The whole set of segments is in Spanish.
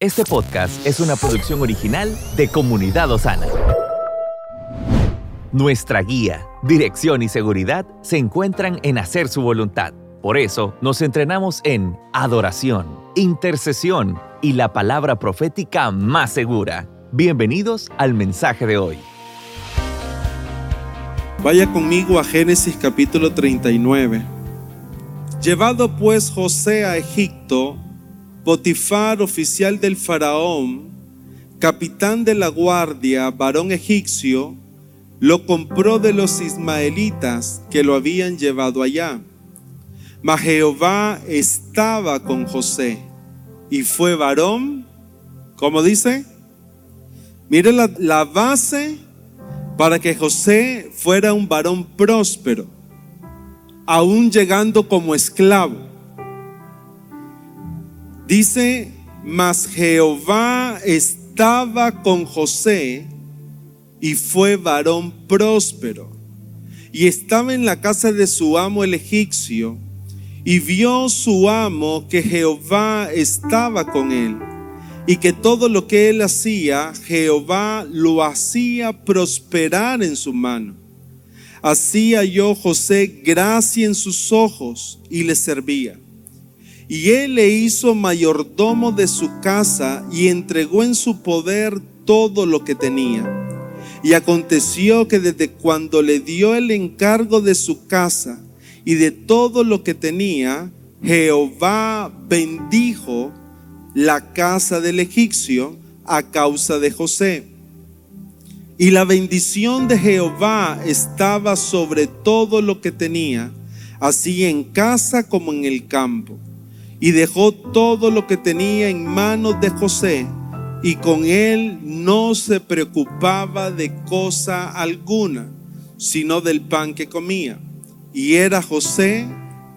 Este podcast es una producción original de Comunidad Osana. Nuestra guía, dirección y seguridad se encuentran en hacer su voluntad. Por eso nos entrenamos en adoración, intercesión y la palabra profética más segura. Bienvenidos al mensaje de hoy. Vaya conmigo a Génesis capítulo 39. Llevado pues José a Egipto, Potifar, oficial del faraón, capitán de la guardia, varón egipcio, lo compró de los ismaelitas que lo habían llevado allá. Mas Jehová estaba con José y fue varón, ¿cómo dice? Mire la, la base para que José fuera un varón próspero, aún llegando como esclavo. Dice, mas Jehová estaba con José y fue varón próspero. Y estaba en la casa de su amo el egipcio, y vio su amo que Jehová estaba con él y que todo lo que él hacía, Jehová lo hacía prosperar en su mano. Hacía yo José gracia en sus ojos y le servía. Y él le hizo mayordomo de su casa y entregó en su poder todo lo que tenía. Y aconteció que desde cuando le dio el encargo de su casa y de todo lo que tenía, Jehová bendijo la casa del egipcio a causa de José. Y la bendición de Jehová estaba sobre todo lo que tenía, así en casa como en el campo. Y dejó todo lo que tenía en manos de José, y con él no se preocupaba de cosa alguna, sino del pan que comía. Y era José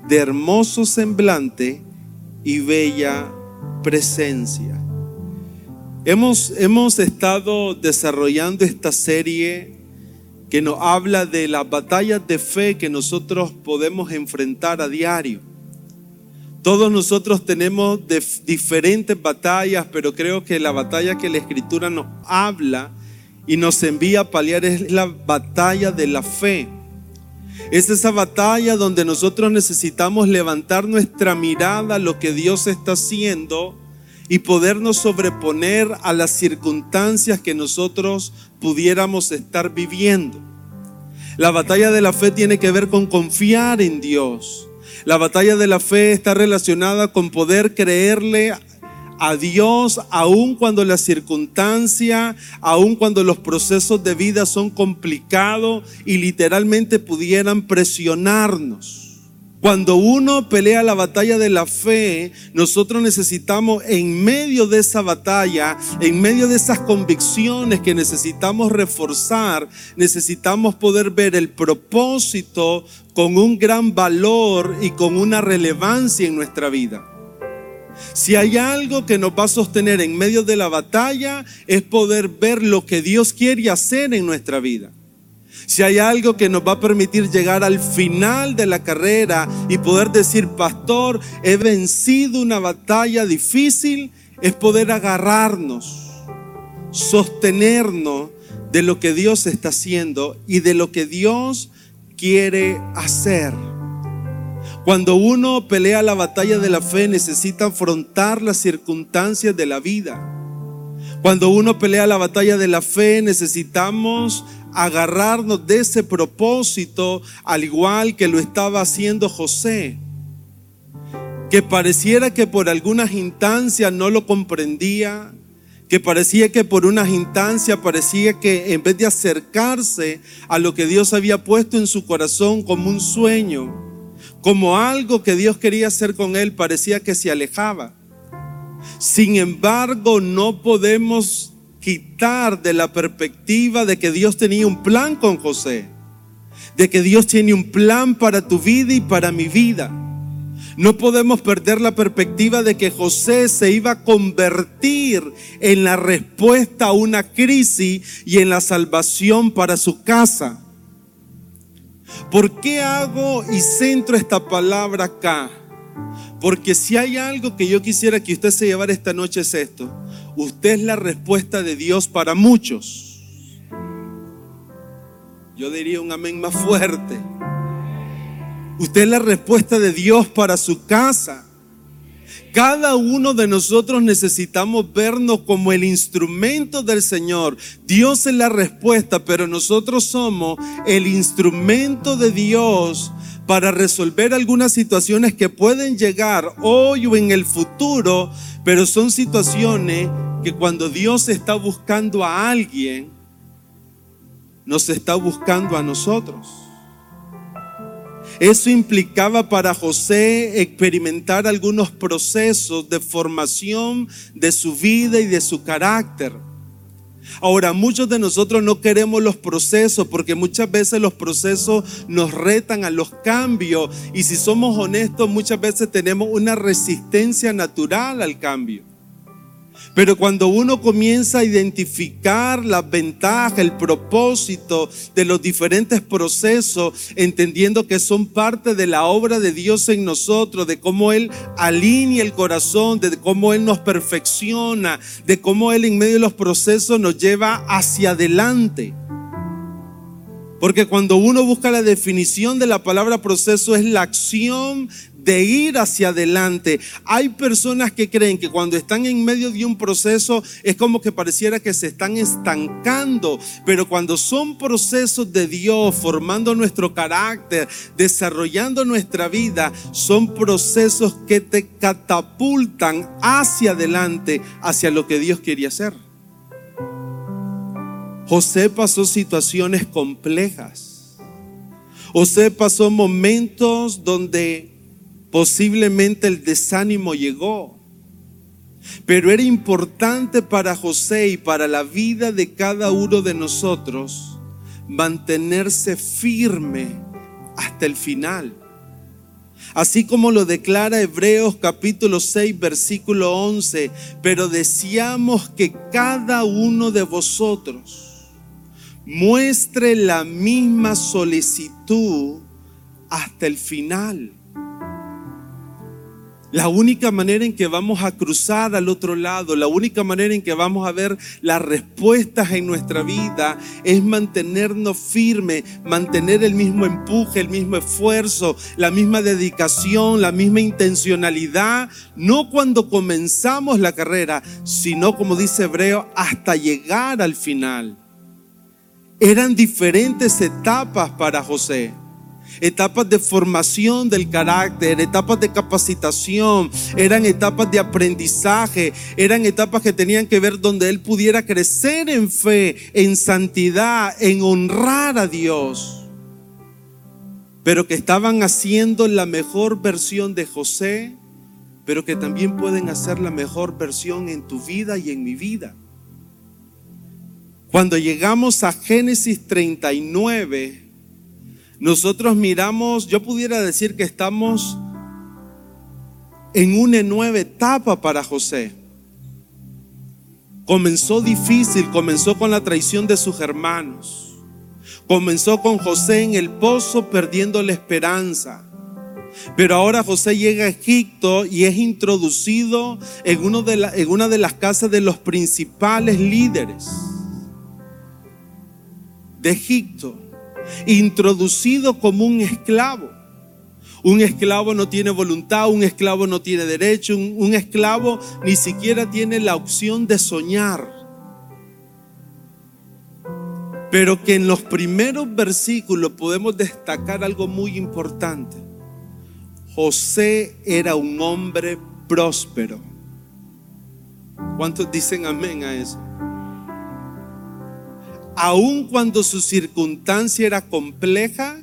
de hermoso semblante y bella presencia. Hemos, hemos estado desarrollando esta serie que nos habla de las batallas de fe que nosotros podemos enfrentar a diario. Todos nosotros tenemos diferentes batallas, pero creo que la batalla que la Escritura nos habla y nos envía a paliar es la batalla de la fe. Es esa batalla donde nosotros necesitamos levantar nuestra mirada a lo que Dios está haciendo y podernos sobreponer a las circunstancias que nosotros pudiéramos estar viviendo. La batalla de la fe tiene que ver con confiar en Dios. La batalla de la fe está relacionada con poder creerle a Dios aun cuando la circunstancia, aun cuando los procesos de vida son complicados y literalmente pudieran presionarnos. Cuando uno pelea la batalla de la fe, nosotros necesitamos en medio de esa batalla, en medio de esas convicciones que necesitamos reforzar, necesitamos poder ver el propósito con un gran valor y con una relevancia en nuestra vida. Si hay algo que nos va a sostener en medio de la batalla, es poder ver lo que Dios quiere hacer en nuestra vida. Si hay algo que nos va a permitir llegar al final de la carrera y poder decir, pastor, he vencido una batalla difícil, es poder agarrarnos, sostenernos de lo que Dios está haciendo y de lo que Dios quiere hacer. Cuando uno pelea la batalla de la fe necesita afrontar las circunstancias de la vida. Cuando uno pelea la batalla de la fe necesitamos agarrarnos de ese propósito al igual que lo estaba haciendo José. Que pareciera que por algunas instancias no lo comprendía, que parecía que por unas instancias parecía que en vez de acercarse a lo que Dios había puesto en su corazón como un sueño, como algo que Dios quería hacer con él, parecía que se alejaba. Sin embargo, no podemos quitar de la perspectiva de que Dios tenía un plan con José, de que Dios tiene un plan para tu vida y para mi vida. No podemos perder la perspectiva de que José se iba a convertir en la respuesta a una crisis y en la salvación para su casa. ¿Por qué hago y centro esta palabra acá? Porque si hay algo que yo quisiera que usted se llevara esta noche es esto. Usted es la respuesta de Dios para muchos. Yo diría un amén más fuerte. Usted es la respuesta de Dios para su casa. Cada uno de nosotros necesitamos vernos como el instrumento del Señor. Dios es la respuesta, pero nosotros somos el instrumento de Dios para resolver algunas situaciones que pueden llegar hoy o en el futuro, pero son situaciones que cuando Dios está buscando a alguien, nos está buscando a nosotros. Eso implicaba para José experimentar algunos procesos de formación de su vida y de su carácter. Ahora, muchos de nosotros no queremos los procesos porque muchas veces los procesos nos retan a los cambios y si somos honestos muchas veces tenemos una resistencia natural al cambio. Pero cuando uno comienza a identificar las ventajas, el propósito de los diferentes procesos, entendiendo que son parte de la obra de Dios en nosotros, de cómo Él alinea el corazón, de cómo Él nos perfecciona, de cómo Él en medio de los procesos nos lleva hacia adelante. Porque cuando uno busca la definición de la palabra proceso es la acción de ir hacia adelante. Hay personas que creen que cuando están en medio de un proceso es como que pareciera que se están estancando, pero cuando son procesos de Dios formando nuestro carácter, desarrollando nuestra vida, son procesos que te catapultan hacia adelante, hacia lo que Dios quería hacer. José pasó situaciones complejas. José pasó momentos donde Posiblemente el desánimo llegó. Pero era importante para José y para la vida de cada uno de nosotros mantenerse firme hasta el final. Así como lo declara Hebreos capítulo 6 versículo 11, pero deseamos que cada uno de vosotros muestre la misma solicitud hasta el final la única manera en que vamos a cruzar al otro lado, la única manera en que vamos a ver las respuestas en nuestra vida es mantenernos firmes, mantener el mismo empuje, el mismo esfuerzo, la misma dedicación, la misma intencionalidad, no cuando comenzamos la carrera, sino como dice Hebreo, hasta llegar al final. Eran diferentes etapas para José etapas de formación del carácter, etapas de capacitación, eran etapas de aprendizaje, eran etapas que tenían que ver donde él pudiera crecer en fe, en santidad, en honrar a Dios. Pero que estaban haciendo la mejor versión de José, pero que también pueden hacer la mejor versión en tu vida y en mi vida. Cuando llegamos a Génesis 39, nosotros miramos, yo pudiera decir que estamos en una nueva etapa para José. Comenzó difícil, comenzó con la traición de sus hermanos. Comenzó con José en el pozo perdiendo la esperanza. Pero ahora José llega a Egipto y es introducido en, en una de las casas de los principales líderes de Egipto introducido como un esclavo. Un esclavo no tiene voluntad, un esclavo no tiene derecho, un, esclavo ni siquiera tiene la opción de soñar. Pero que en los primeros versículos podemos destacar algo muy importante. José era un hombre próspero. ¿Cuántos dicen amén a eso? Aun cuando su circunstancia era compleja,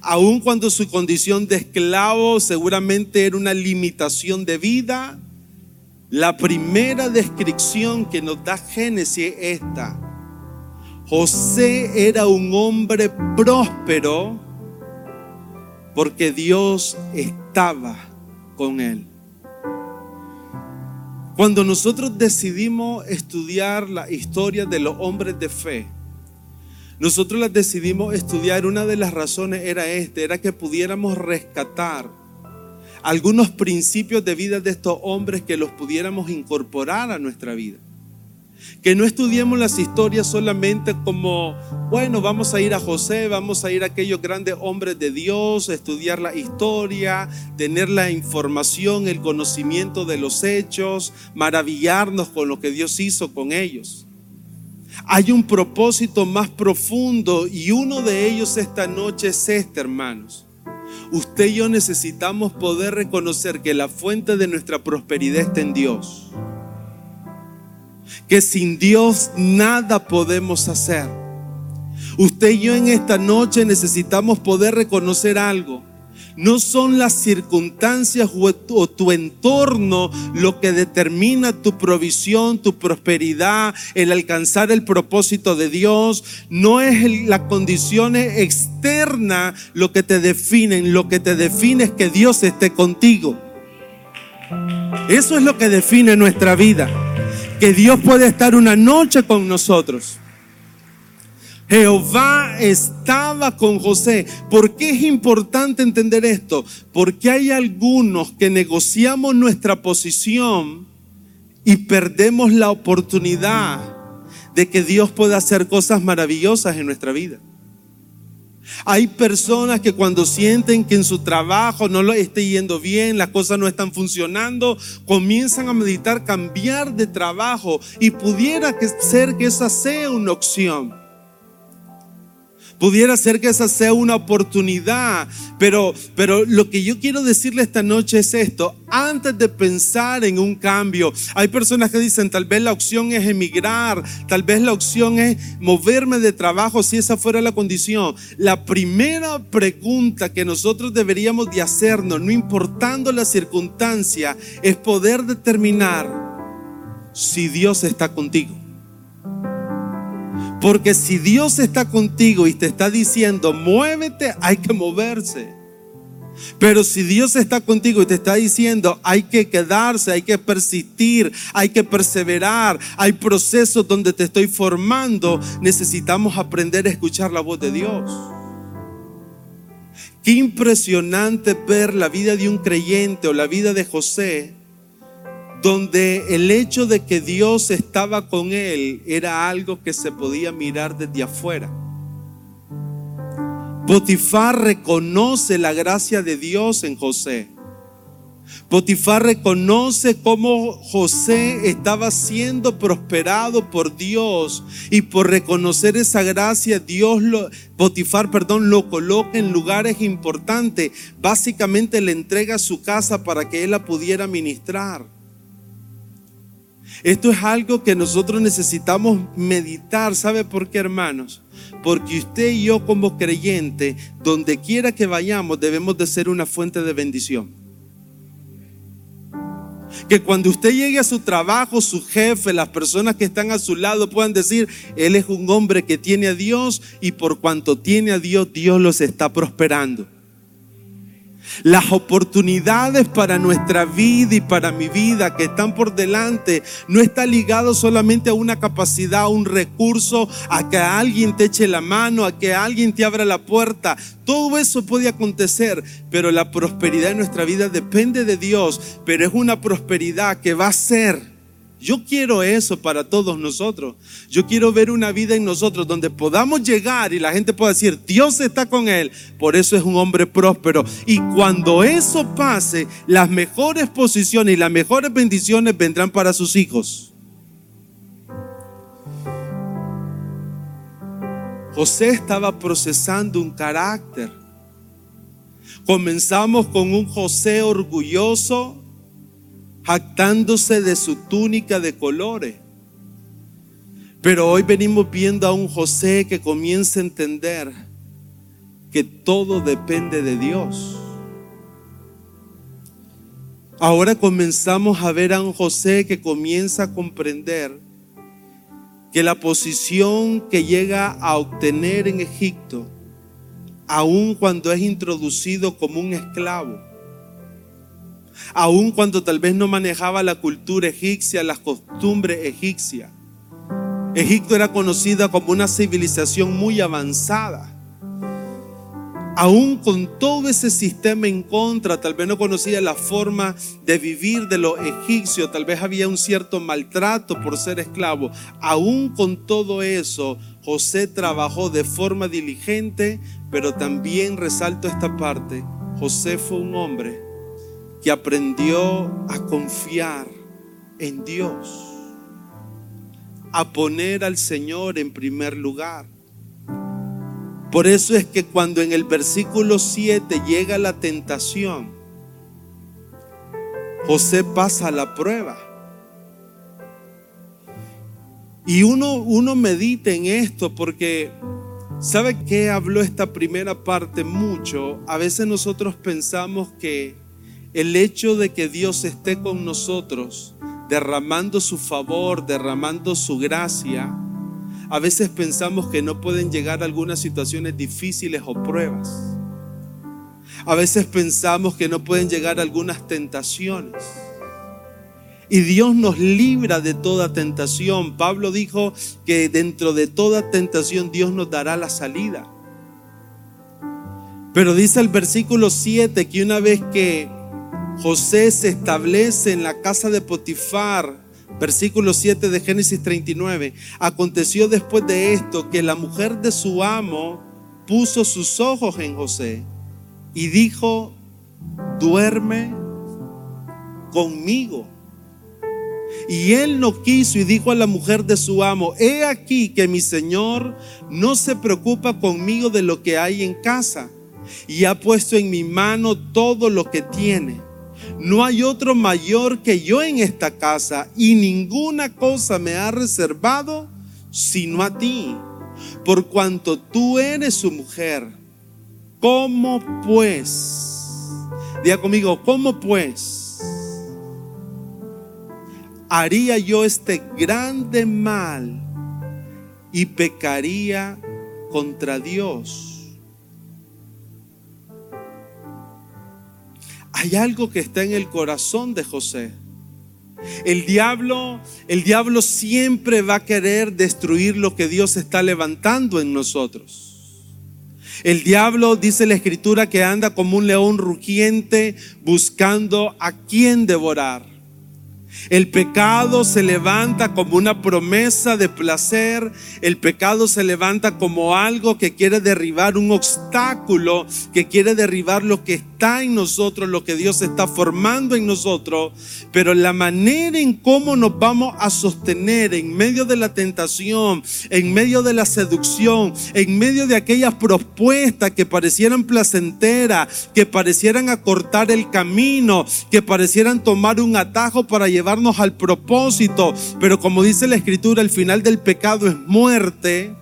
aun cuando su condición de esclavo seguramente era una limitación de vida, la primera descripción que nos da Génesis es esta. José era un hombre próspero porque Dios estaba con él. Cuando nosotros decidimos estudiar la historia de los hombres de fe, nosotros las decidimos estudiar, una de las razones era esta, era que pudiéramos rescatar algunos principios de vida de estos hombres que los pudiéramos incorporar a nuestra vida. Que no estudiemos las historias solamente como, bueno, vamos a ir a José, vamos a ir a aquellos grandes hombres de Dios, estudiar la historia, tener la información, el conocimiento de los hechos, maravillarnos con lo que Dios hizo con ellos. Hay un propósito más profundo y uno de ellos esta noche es este, hermanos. Usted y yo necesitamos poder reconocer que la fuente de nuestra prosperidad está en Dios que sin Dios nada podemos hacer. Usted y yo en esta noche necesitamos poder reconocer algo. No son las circunstancias o tu, entorno lo que determina tu provisión, tu prosperidad, el alcanzar el propósito de Dios. No es las condiciones externas lo que te definen. Lo que te define es que Dios esté contigo. Eso es lo que define nuestra vida que Dios puede estar una noche con nosotros. Jehová estaba con José. ¿Por qué es importante entender esto? Porque hay algunos que negociamos nuestra posición y perdemos la oportunidad de que Dios pueda hacer cosas maravillosas en nuestra vida. Hay personas que cuando sienten que en su trabajo no lo esté yendo bien, las cosas no están funcionando, comienzan a meditar cambiar de trabajo y pudiera ser que esa sea una opción. Pudiera ser que esa sea una oportunidad, pero, pero lo que yo quiero decirle esta noche es esto. Antes de pensar en un cambio, hay personas que dicen, tal vez la opción es emigrar, tal vez la opción es moverme de trabajo si esa fuera la condición. La primera pregunta que nosotros deberíamos de hacernos, no importando la circunstancia, es poder determinar si Dios está contigo. Porque si Dios está contigo y te está diciendo, muévete, hay que moverse. Pero si Dios está contigo y te está diciendo, hay que quedarse, hay que persistir, hay que perseverar, hay procesos donde te estoy formando, necesitamos aprender a escuchar la voz de Dios. Qué impresionante ver la vida de un creyente o la vida de José donde el hecho de que Dios estaba con él era algo que se podía mirar desde afuera. Potifar reconoce la gracia de Dios en José. Potifar reconoce cómo José estaba siendo prosperado por Dios y por reconocer esa gracia Dios lo Potifar, perdón, lo coloca en lugares importantes. Básicamente le entrega su casa para que él la pudiera ministrar. Esto es algo que nosotros necesitamos meditar. ¿Sabe por qué, hermanos? Porque usted y yo como creyente, donde quiera que vayamos, debemos de ser una fuente de bendición. Que cuando usted llegue a su trabajo, su jefe, las personas que están a su lado puedan decir, Él es un hombre que tiene a Dios y por cuanto tiene a Dios, Dios los está prosperando. Las oportunidades para nuestra vida y para mi vida que están por delante no está ligado solamente a una capacidad, a un recurso, a que alguien te eche la mano, a que alguien te abra la puerta. Todo eso puede acontecer, pero la prosperidad en nuestra vida depende de Dios, pero es una prosperidad que va a ser yo quiero eso para todos nosotros. Yo quiero ver una vida en nosotros donde podamos llegar y la gente pueda decir, Dios está con él. Por eso es un hombre próspero. Y cuando eso pase, las mejores posiciones y las mejores bendiciones vendrán para sus hijos. José estaba procesando un carácter. Comenzamos con un José orgulloso jactándose de su túnica de colores. Pero hoy venimos viendo a un José que comienza a entender que todo depende de Dios. Ahora comenzamos a ver a un José que comienza a comprender que la posición que llega a obtener en Egipto, aun cuando es introducido como un esclavo, aun cuando tal vez no manejaba la cultura egipcia, las costumbres egipcias. Egipto era conocida como una civilización muy avanzada. aún con todo ese sistema en contra, tal vez no conocía la forma de vivir de los egipcios, tal vez había un cierto maltrato por ser esclavo, aún con todo eso, José trabajó de forma diligente, pero también resalto esta parte, José fue un hombre que aprendió a confiar en Dios, a poner al Señor en primer lugar. Por eso es que cuando en el versículo 7 llega la tentación, José pasa la prueba. Y uno, uno medita en esto porque, ¿sabe qué habló esta primera parte mucho? A veces nosotros pensamos que el hecho de que Dios esté con nosotros, derramando su favor, derramando su gracia, a veces pensamos que no pueden llegar algunas situaciones difíciles o pruebas. A veces pensamos que no pueden llegar algunas tentaciones. Y Dios nos libra de toda tentación. Pablo dijo que dentro de toda tentación Dios nos dará la salida. Pero dice el versículo 7 que una vez que José se establece en la casa de Potifar, Versículo 7 de Génesis 39. Aconteció después de esto que la mujer de su amo puso sus ojos en José y dijo, duerme conmigo. Y él no quiso y dijo a la mujer de su amo, he aquí que mi señor no se preocupa conmigo de lo que hay en casa y ha puesto en mi mano todo lo que tiene no hay otro mayor que yo en esta casa y ninguna cosa me ha reservado sino a ti, por cuanto tú eres su mujer. ¿Cómo pues? Diga conmigo, ¿cómo pues? Haría yo este grande mal y pecaría contra Dios. Hay algo que está en el corazón de José. El diablo, el diablo siempre va a querer destruir lo que Dios está levantando en nosotros. El diablo dice la escritura que anda como un león rugiente buscando a quien devorar. El pecado se levanta como una promesa de placer. El pecado se levanta como algo que quiere derribar un obstáculo, que quiere derribar lo que está en nosotros, lo que Dios está formando en nosotros. Pero la manera en cómo nos vamos a sostener en medio de la tentación, en medio de la seducción, en medio de aquellas propuestas que parecieran placenteras, que parecieran acortar el camino, que parecieran tomar un atajo para llevar al propósito. Pero como dice la escritura, el final del pecado es muerte.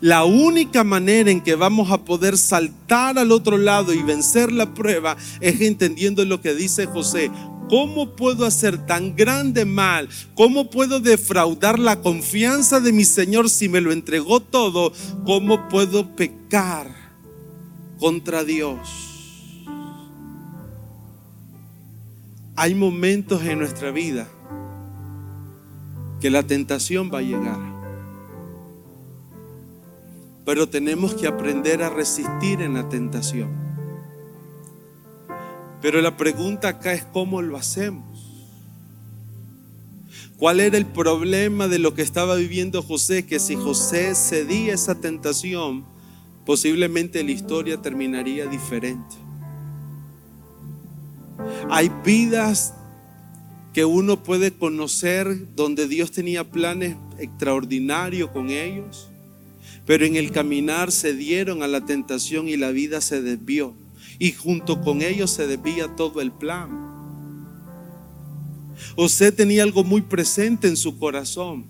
La única manera en que vamos a poder saltar al otro lado y vencer la prueba es entendiendo lo que dice José. ¿Cómo puedo hacer tan grande mal? ¿Cómo puedo defraudar la confianza de mi Señor si me lo entregó todo? ¿Cómo puedo pecar contra Dios? Hay momentos en nuestra vida que la tentación va a llegar. Pero tenemos que aprender a resistir en la tentación. Pero la pregunta acá es cómo lo hacemos. ¿Cuál era el problema de lo que estaba viviendo José? Que si José cedía esa tentación, posiblemente la historia terminaría diferente. Hay vidas que uno puede conocer donde Dios tenía planes extraordinarios con ellos, pero en el caminar se dieron a la tentación y la vida se desvió. Y junto con ellos se desvía todo el plan. José tenía algo muy presente en su corazón.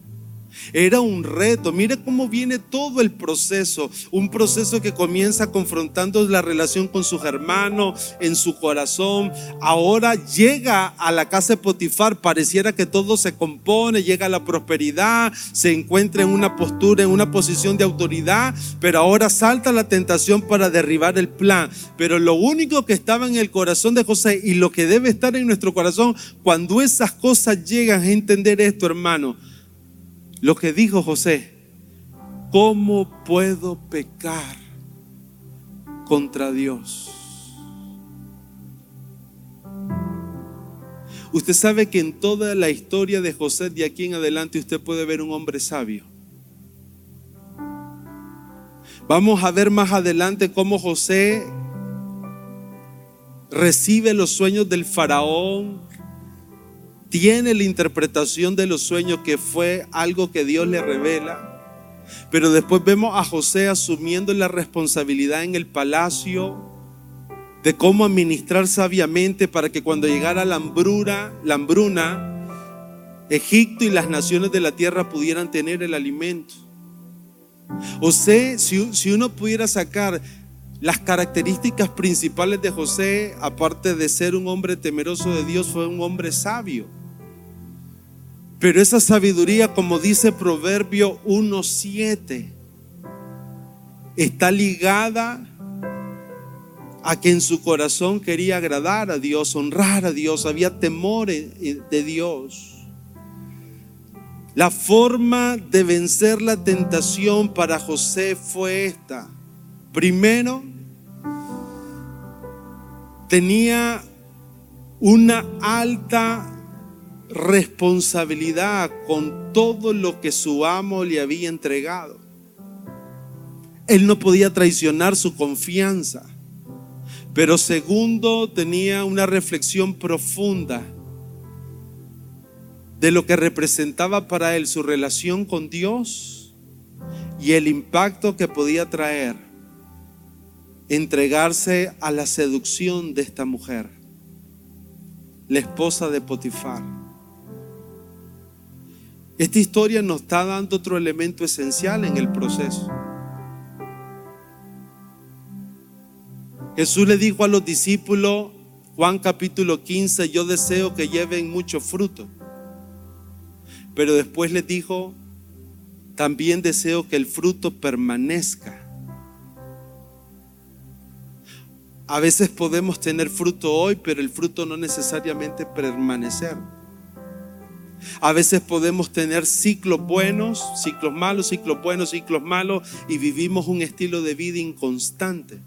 Era un reto. Mire cómo viene todo el proceso. Un proceso que comienza confrontando la relación con sus hermanos en su corazón. Ahora llega a la casa de Potifar. Pareciera que todo se compone. Llega la prosperidad. Se encuentra en una postura, en una posición de autoridad. Pero ahora salta la tentación para derribar el plan. Pero lo único que estaba en el corazón de José y lo que debe estar en nuestro corazón cuando esas cosas llegan a entender esto, hermano lo que dijo José, ¿cómo puedo pecar contra Dios. Usted sabe que en toda la historia de José de aquí en adelante usted puede ver un hombre sabio. Vamos a ver más adelante cómo José recibe los sueños del faraón, tiene la interpretación de los sueños que fue algo que Dios le revela. Pero después vemos a José asumiendo la responsabilidad en el palacio, de cómo administrar sabiamente para que cuando llegara la hambruna, la hambruna, Egipto y las naciones de la tierra pudieran tener el alimento. Sea, si, si uno pudiera sacar las características principales de José, aparte de ser un hombre temeroso de Dios, fue un hombre sabio. Pero esa sabiduría, como dice Proverbio 1.7, está ligada a que en su corazón quería agradar a Dios, honrar a Dios, había temor de Dios. La forma de vencer la tentación para José fue esta. Primero, tenía una alta responsabilidad con todo lo que su amo le había entregado. Él no podía traicionar su confianza. Pero segundo, tenía una reflexión profunda de lo que representaba para él su relación con Dios y el impacto que podía traer entregarse a la seducción de esta mujer, la esposa de Potifar. Esta historia nos está dando otro elemento esencial en el proceso. Jesús le dijo a los discípulos, Juan capítulo 15, yo deseo que lleven mucho fruto. Pero después les dijo, también deseo que el fruto permanezca. A veces podemos tener fruto hoy, pero el fruto no necesariamente permanecer. A veces podemos tener ciclos buenos, ciclos malos, ciclos buenos, ciclos malos, y vivimos un estilo de vida inconstante.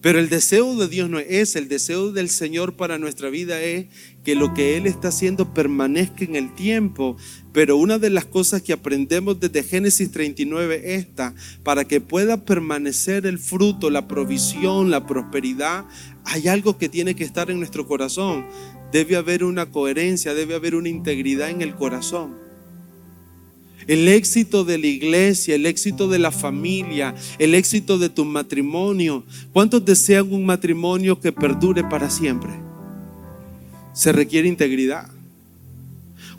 Pero el deseo de Dios no es el deseo del Señor para nuestra vida es que lo que Él está haciendo permanezca en el tiempo. Pero una de las cosas que aprendemos desde Génesis 39 esta, para que pueda permanecer el fruto, la provisión, la prosperidad, hay algo que tiene que estar en nuestro corazón. Debe haber una coherencia, debe haber una integridad en el corazón. El éxito de la iglesia, el éxito de la familia, el éxito de tu matrimonio. ¿Cuántos desean un matrimonio que perdure para siempre? Se requiere integridad.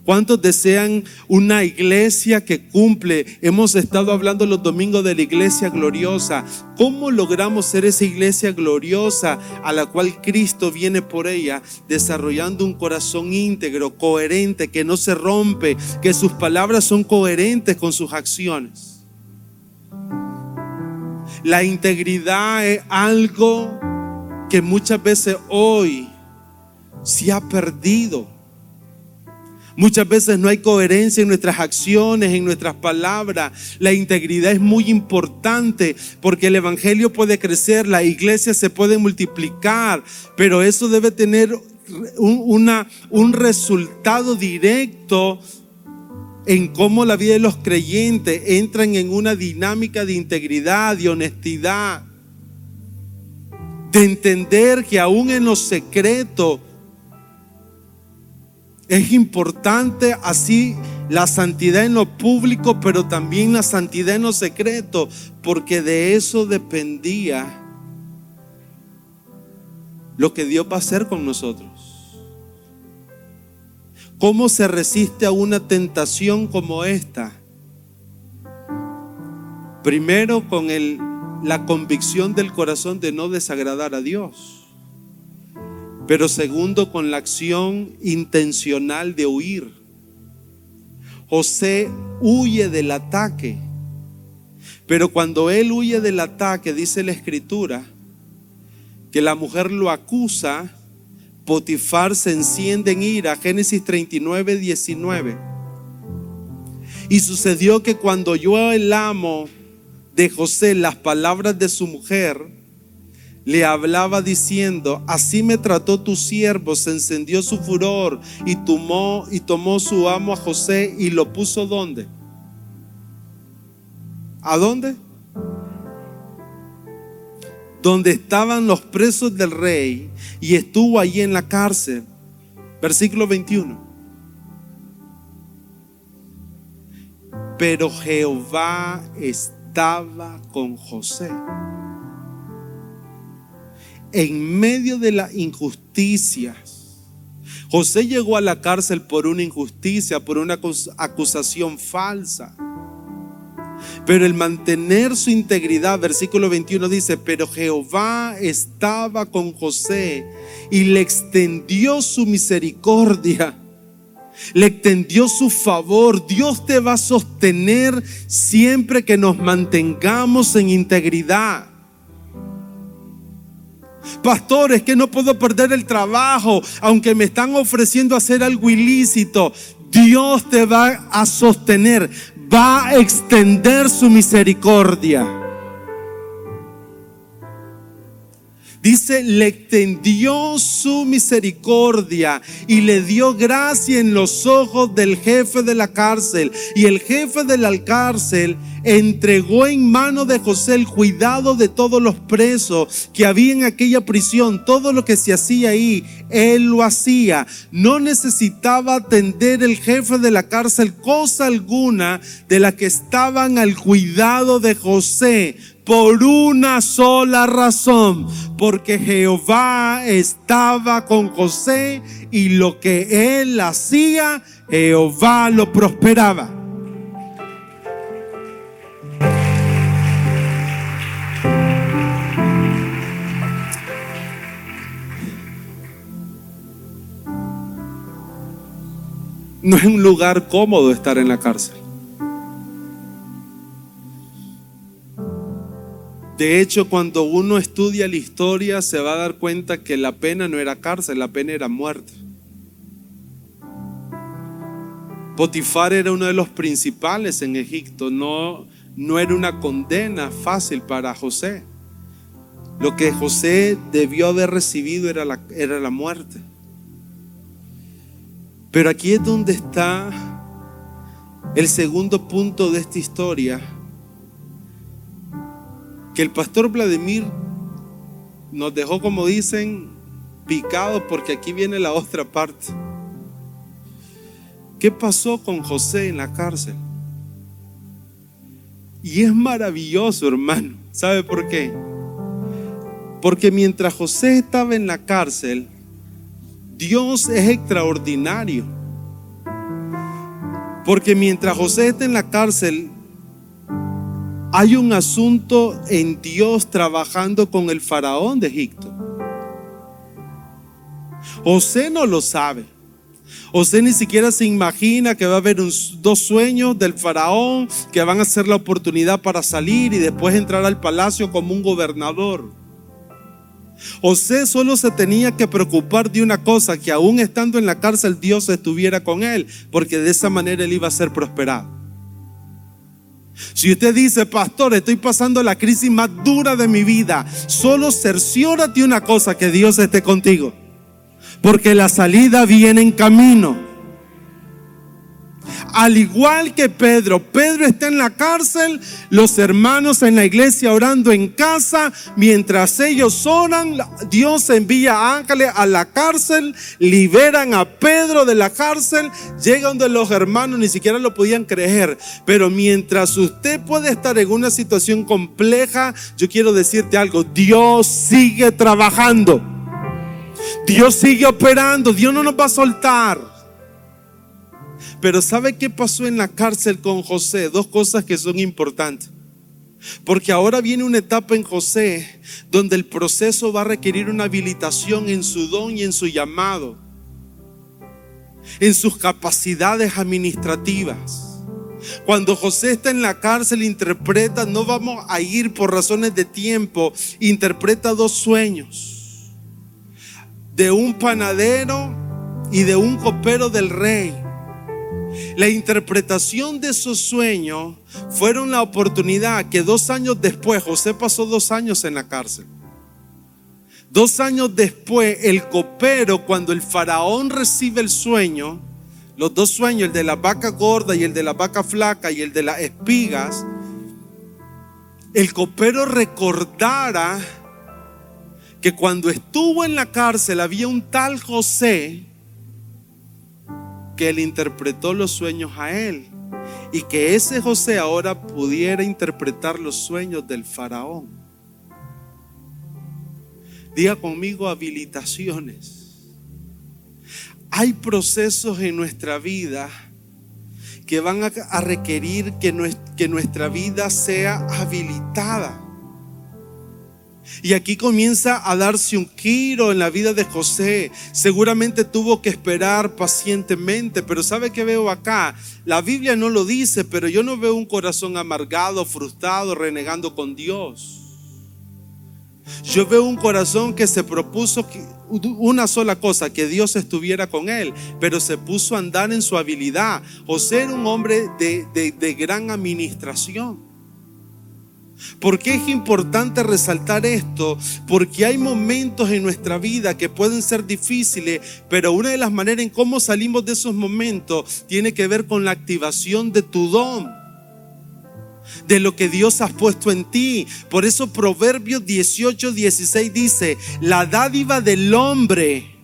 ¿Cuántos desean una iglesia que cumple? Hemos estado hablando los domingos de la iglesia gloriosa. ¿Cómo logramos ser esa iglesia gloriosa a la cual Cristo viene por ella, desarrollando un corazón íntegro, coherente, que no se rompe, que sus palabras son coherentes con sus acciones? La integridad es algo que muchas veces hoy se ha perdido. Muchas veces no hay coherencia en nuestras acciones, en nuestras palabras. La integridad es muy importante porque el Evangelio puede crecer, la iglesia se puede multiplicar, pero eso debe tener un, un resultado directo en cómo la vida de los creyentes entran en una dinámica de integridad, de honestidad, de entender que aún en los secretos, es importante así la santidad en lo público, pero también la santidad en lo secreto, porque de eso dependía lo que Dios va a hacer con nosotros. ¿Cómo se resiste a una tentación como esta? Primero con la convicción del corazón de no desagradar a Dios. Pero segundo, con la acción intencional de huir. José huye del ataque. Pero cuando él huye del ataque, dice la escritura, que la mujer lo acusa, Potifar se enciende en ira. Génesis 39, 19. Y sucedió que cuando yo el amo de José las palabras de su mujer, le hablaba diciendo, así me trató tu siervo, se encendió su furor y tomó, y tomó su amo a José y lo puso ¿dónde? ¿A dónde? Donde estaban los presos del rey y estuvo allí en la cárcel. Versículo 21. Pero Jehová estaba con José en medio de las injusticias. José llegó a la cárcel por una injusticia, por una acusación falsa. Pero el mantener su integridad, versículo 21 dice, pero Jehová estaba con José y le extendió su misericordia, le extendió su favor. Dios te va a sostener siempre que nos mantengamos en integridad. Pastores, que no puedo perder el trabajo, aunque me están ofreciendo hacer algo ilícito. Dios te va a sostener, va a extender su misericordia. Dice, le extendió su misericordia y le dio gracia en los ojos del jefe de la cárcel. Y el jefe de la cárcel entregó en mano de José el cuidado de todos los presos que había en aquella prisión. Todo lo que se hacía ahí, él lo hacía. No necesitaba atender el jefe de la cárcel cosa alguna de la que estaban al cuidado de José por una sola razón, porque Jehová estaba con José y lo que él hacía, Jehová lo prosperaba. No es un lugar cómodo estar en la cárcel. De hecho, cuando uno estudia la historia se va a dar cuenta que la pena no era cárcel, la pena era muerte. Potifar era uno de los principales en Egipto, no, no era una condena fácil para José. Lo que José debió haber recibido era la, era la muerte. Pero aquí es donde está el segundo punto de esta historia que el pastor Vladimir nos dejó, como dicen, picados porque aquí viene la otra parte. ¿Qué pasó con José en la cárcel? Y es maravilloso, hermano. ¿Sabe por qué? Porque mientras José estaba en la cárcel, Dios es extraordinario. Porque mientras José está en la cárcel, hay un asunto en Dios trabajando con el faraón de Egipto. José no lo sabe. José ni siquiera se imagina que va a haber dos sueños del faraón que van a ser la oportunidad para salir y después entrar al palacio como un gobernador. José solo se tenía que preocupar de una cosa, que aún estando en la cárcel Dios estuviera con él, porque de esa manera él iba a ser prosperado. Si usted dice, pastor, estoy pasando la crisis más dura de mi vida, solo cerciórate una cosa, que Dios esté contigo. Porque la salida viene en camino. Al igual que Pedro, Pedro está en la cárcel, los hermanos en la iglesia orando en casa, mientras ellos oran, Dios envía ángeles a la cárcel, liberan a Pedro de la cárcel, llegan donde los hermanos ni siquiera lo podían creer, pero mientras usted puede estar en una situación compleja, yo quiero decirte algo, Dios sigue trabajando. Dios sigue operando, Dios no nos va a soltar. Pero ¿sabe qué pasó en la cárcel con José? Dos cosas que son importantes. Porque ahora viene una etapa en José donde el proceso va a requerir una habilitación en su don y en su llamado, en sus capacidades administrativas. Cuando José está en la cárcel, interpreta, no vamos a ir por razones de tiempo, interpreta dos sueños, de un panadero y de un copero del rey. La interpretación de esos sueños fueron la oportunidad que dos años después, José pasó dos años en la cárcel. Dos años después, el copero, cuando el faraón recibe el sueño, los dos sueños, el de la vaca gorda y el de la vaca flaca y el de las espigas, el copero recordara que cuando estuvo en la cárcel había un tal José que le interpretó los sueños a él y que ese José ahora pudiera interpretar los sueños del faraón. Diga conmigo habilitaciones. Hay procesos en nuestra vida que van a, requerir que, que nuestra vida sea habilitada. Y aquí comienza a darse un giro en la vida de José. Seguramente tuvo que esperar pacientemente, pero ¿sabe qué veo acá? La Biblia no lo dice, pero yo no veo un corazón amargado, frustrado, renegando con Dios. Yo veo un corazón que se propuso una sola cosa, que Dios estuviera con él, pero se puso a andar en su habilidad. José era un hombre de, de gran administración. ¿Por qué es importante resaltar esto? Porque hay momentos en nuestra vida que pueden ser difíciles, pero una de las maneras en cómo salimos de esos momentos tiene que ver con la activación de tu don de lo que Dios ha puesto en ti. Por eso Proverbios 18, 16 dice, la dádiva del hombre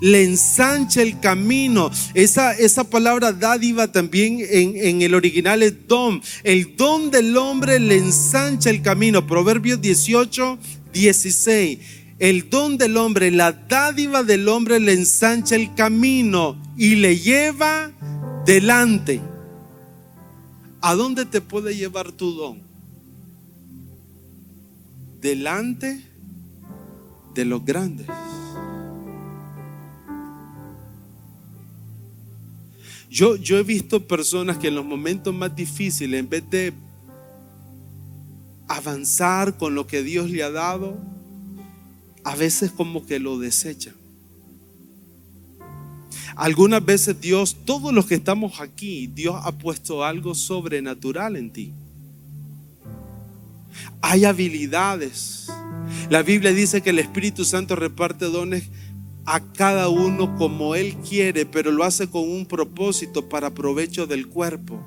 le ensancha el camino. Esa, esa palabra dádiva también en, en, el original es don. El don del hombre le ensancha el camino. Proverbios 18, 16. El don del hombre, la dádiva del hombre le ensancha el camino y le lleva delante. ¿A dónde te puede llevar tu don? Delante de los grandes. Yo, yo he visto personas que en los momentos más difíciles, en vez de avanzar con lo que Dios le ha dado, a veces como que lo desechan. Algunas veces Dios, todos los que estamos aquí, Dios ha puesto algo sobrenatural en ti. Hay habilidades. La Biblia dice que el Espíritu Santo reparte dones a cada uno como Él quiere, pero lo hace con un propósito para provecho del cuerpo.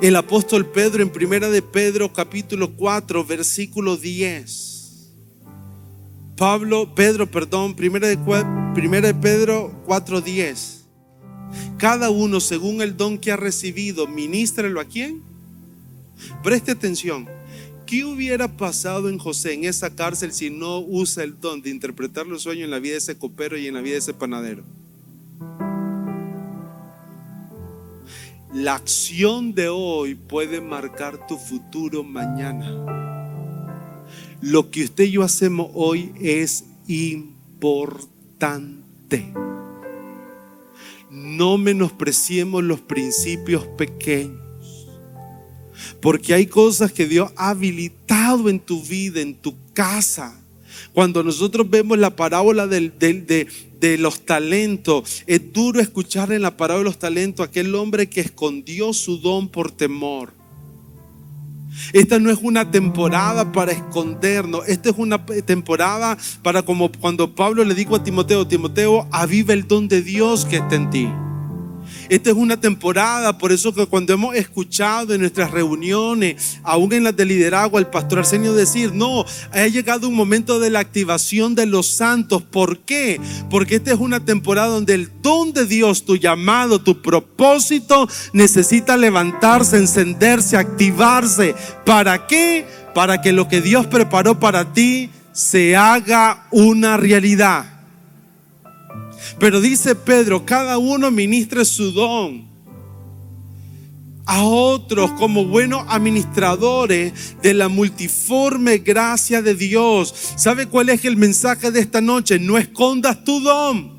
El apóstol Pedro en primera de Pedro capítulo 4 versículo 10. Pablo, Pedro, perdón, primera de, primera de Pedro 4:10. Cada uno según el don que ha recibido, ministrelo a quién. Preste atención. ¿Qué hubiera pasado en José en esa cárcel si no usa el don de interpretar los sueños en la vida de ese copero y en la vida de ese panadero? La acción de hoy puede marcar tu futuro mañana. Lo que usted y yo hacemos hoy es importante. No menospreciemos los principios pequeños. Porque hay cosas que Dios ha habilitado en tu vida, en tu casa. Cuando nosotros vemos la parábola de, de los talentos, es duro escuchar en la parábola de los talentos aquel hombre que escondió su don por temor. Esta no es una temporada para escondernos, esta es una temporada para como cuando Pablo le dijo a Timoteo, Timoteo, aviva el don de Dios que está en ti. Esta es una temporada, por eso que cuando hemos escuchado en nuestras reuniones, aún en las de liderazgo, al pastor Arsenio decir, no, ha llegado un momento de la activación de los santos. ¿Por qué? Porque esta es una temporada donde el don de Dios, tu llamado, tu propósito, necesita levantarse, encenderse, activarse. ¿Para qué? Para que lo que Dios preparó para ti se haga una realidad. Pero dice Pedro, cada uno ministre su don a otros como buenos administradores de la multiforme gracia de Dios. ¿Sabe cuál es el mensaje de esta noche? No escondas tu don.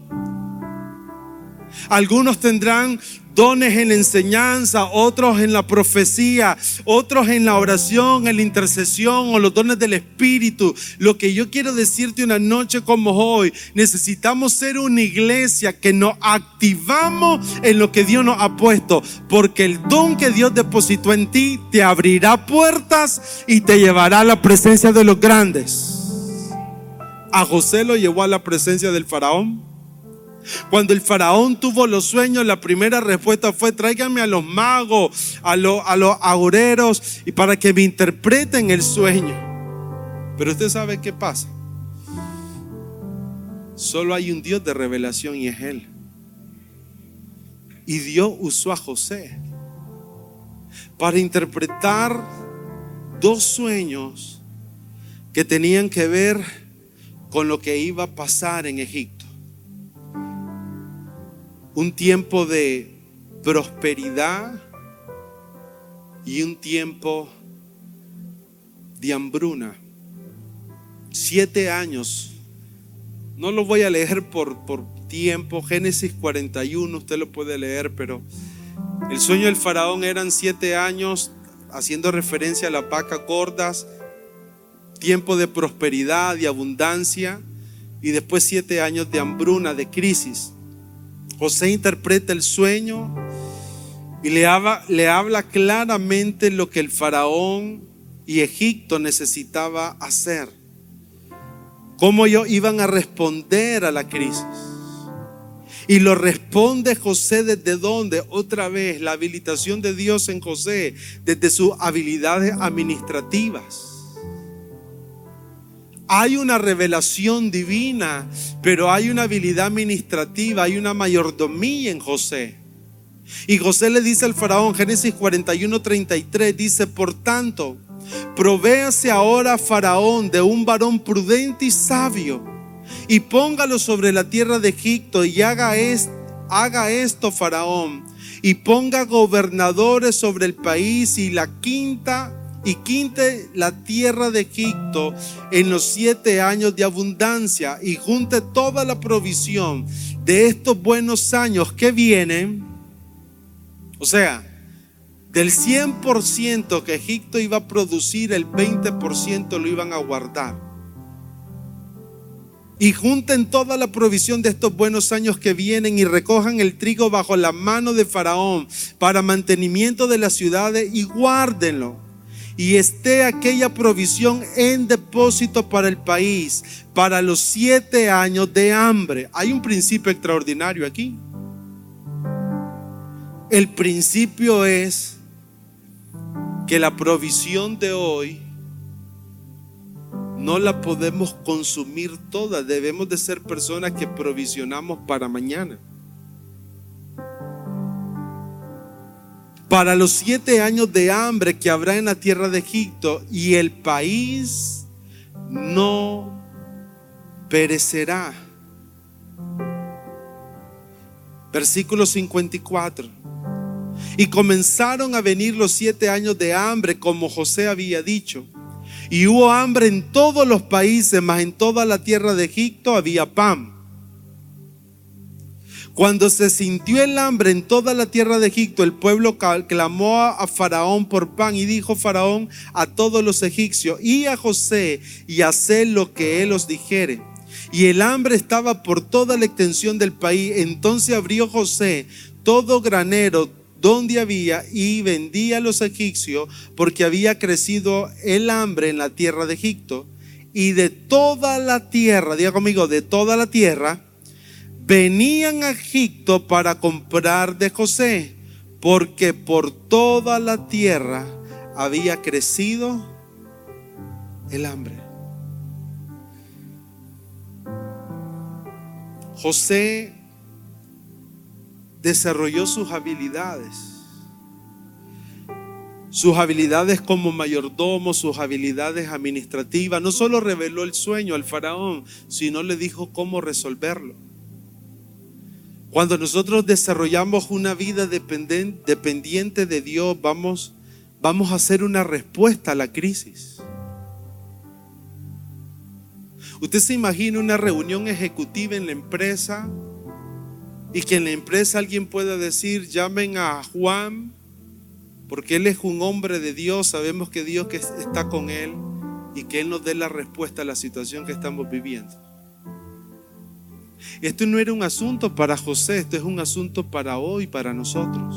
Algunos tendrán dones en la enseñanza, otros en la profecía, otros en la oración, en la intercesión o los dones del Espíritu. Lo que yo quiero decirte una noche como hoy, necesitamos ser una iglesia que nos activamos en lo que Dios nos ha puesto, porque el don que Dios depositó en ti te abrirá puertas y te llevará a la presencia de los grandes. A José lo llevó a la presencia del faraón cuando el faraón tuvo los sueños, la primera respuesta fue, tráigame a los magos, a, a los agoreros, y para que me interpreten el sueño. Pero usted sabe qué pasa. Solo hay un Dios de revelación y es Él. Y Dios usó a José para interpretar dos sueños que tenían que ver con lo que iba a pasar en Egipto un tiempo de prosperidad y un tiempo de hambruna. Siete años. No lo voy a leer por, por tiempo. Génesis 41, usted lo puede leer, pero el sueño del faraón eran siete años, haciendo referencia a la vaca gordas, tiempo de prosperidad y abundancia, y después siete años de hambruna, de crisis. José interpreta el sueño y le habla, le habla claramente lo que el faraón y Egipto necesitaba hacer. Cómo ellos iban a responder a la crisis. Y lo responde José desde dónde? Otra vez, la habilitación de Dios en José, desde sus habilidades administrativas. Hay una revelación divina, pero hay una habilidad administrativa, hay una mayordomía en José. Y José le dice al faraón, Génesis 41, 33, dice, por tanto, provéase ahora faraón de un varón prudente y sabio, y póngalo sobre la tierra de Egipto, y haga, haga esto faraón, y ponga gobernadores sobre el país, y la quinta y quinte la tierra de Egipto en los siete años de abundancia y junte toda la provisión de estos buenos años que vienen. O sea, del 100% que Egipto iba a producir, el 20% lo iban a guardar. Y junten toda la provisión de estos buenos años que vienen y recojan el trigo bajo la mano de Faraón para mantenimiento de las ciudades y guárdenlo y esté aquella provisión en depósito para el país, para los siete años de hambre. Hay un principio extraordinario aquí. El principio es que la provisión de hoy no la podemos consumir toda. Debemos de ser personas que provisionamos para mañana. Para los siete años de hambre que habrá en la tierra de Egipto y el país no perecerá. Versículo 54. Y comenzaron a venir los siete años de hambre, como José había dicho. Y hubo hambre en todos los países, mas en toda la tierra de Egipto había pan. Cuando se sintió el hambre en toda la tierra de Egipto, el pueblo clamó a Faraón por pan y dijo Faraón a todos los egipcios y a José y haced lo que él os dijere. Y el hambre estaba por toda la extensión del país. Entonces abrió José todo granero donde había y vendía a los egipcios porque había crecido el hambre en la tierra de Egipto. Y de toda la tierra, diga conmigo, de toda la tierra, venían a Egipto para comprar de José, porque por toda la tierra había crecido el hambre. José desarrolló sus habilidades. Sus habilidades como mayordomo, sus habilidades administrativas. No solo reveló el sueño al faraón, sino le dijo cómo resolverlo. Cuando nosotros desarrollamos una vida dependiente de Dios, vamos, vamos a hacer una respuesta a la crisis. Usted se imagina una reunión ejecutiva en la empresa Y que en la empresa alguien pueda decir, llamen a Juan, porque él es un hombre de Dios, sabemos que Dios está con él y que Él nos dé la respuesta a la situación que estamos viviendo. Esto no era un asunto para José, esto es un asunto para hoy, para nosotros.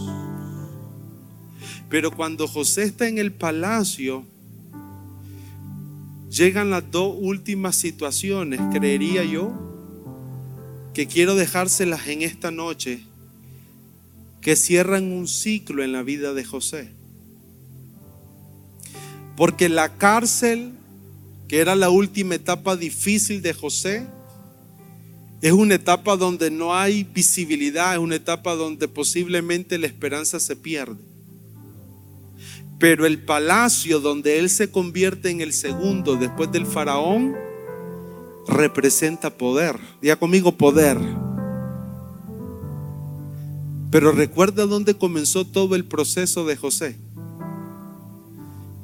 Pero cuando José está en el palacio, llegan las dos últimas situaciones, creería yo, que quiero dejárselas en esta noche, que cierran un ciclo en la vida de José. Porque la cárcel, que era la última etapa difícil de José, es una etapa donde no hay visibilidad, es una etapa donde posiblemente la esperanza se pierde. Pero el palacio donde él se convierte en el segundo después del faraón representa poder. Diga conmigo poder. Pero recuerda dónde comenzó todo el proceso de José.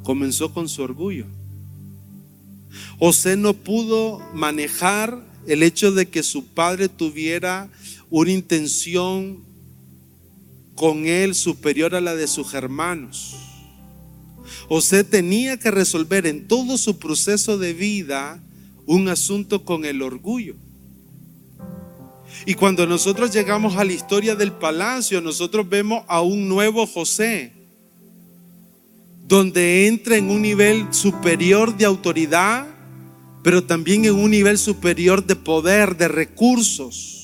Comenzó con su orgullo. José no pudo manejar el hecho de que su padre tuviera una intención con él superior a la de sus hermanos. José tenía que resolver en todo su proceso de vida un asunto con el orgullo. Y cuando nosotros llegamos a la historia del palacio, nosotros vemos a un nuevo José, donde entra en un nivel superior de autoridad, pero también en un nivel superior de poder, de recursos.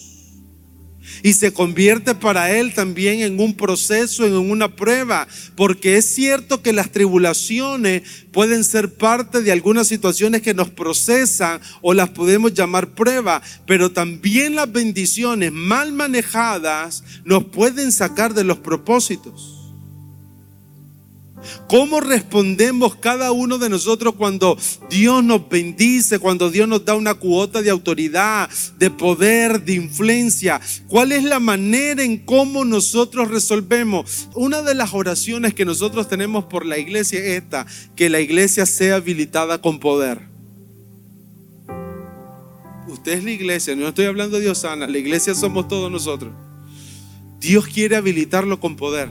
Y se convierte para él también en un proceso, en una prueba, porque es cierto que las tribulaciones pueden ser parte de algunas situaciones que nos procesan o las podemos llamar prueba, pero también las bendiciones mal manejadas nos pueden sacar de los propósitos. ¿Cómo respondemos cada uno de nosotros cuando Dios nos bendice, cuando Dios nos da una cuota de autoridad, de poder, de influencia? ¿Cuál es la manera en cómo nosotros resolvemos? Una de las oraciones que nosotros tenemos por la iglesia es esta, que la iglesia sea habilitada con poder. Usted es la iglesia, no estoy hablando de Osana, la iglesia somos todos nosotros. Dios quiere habilitarlo con poder.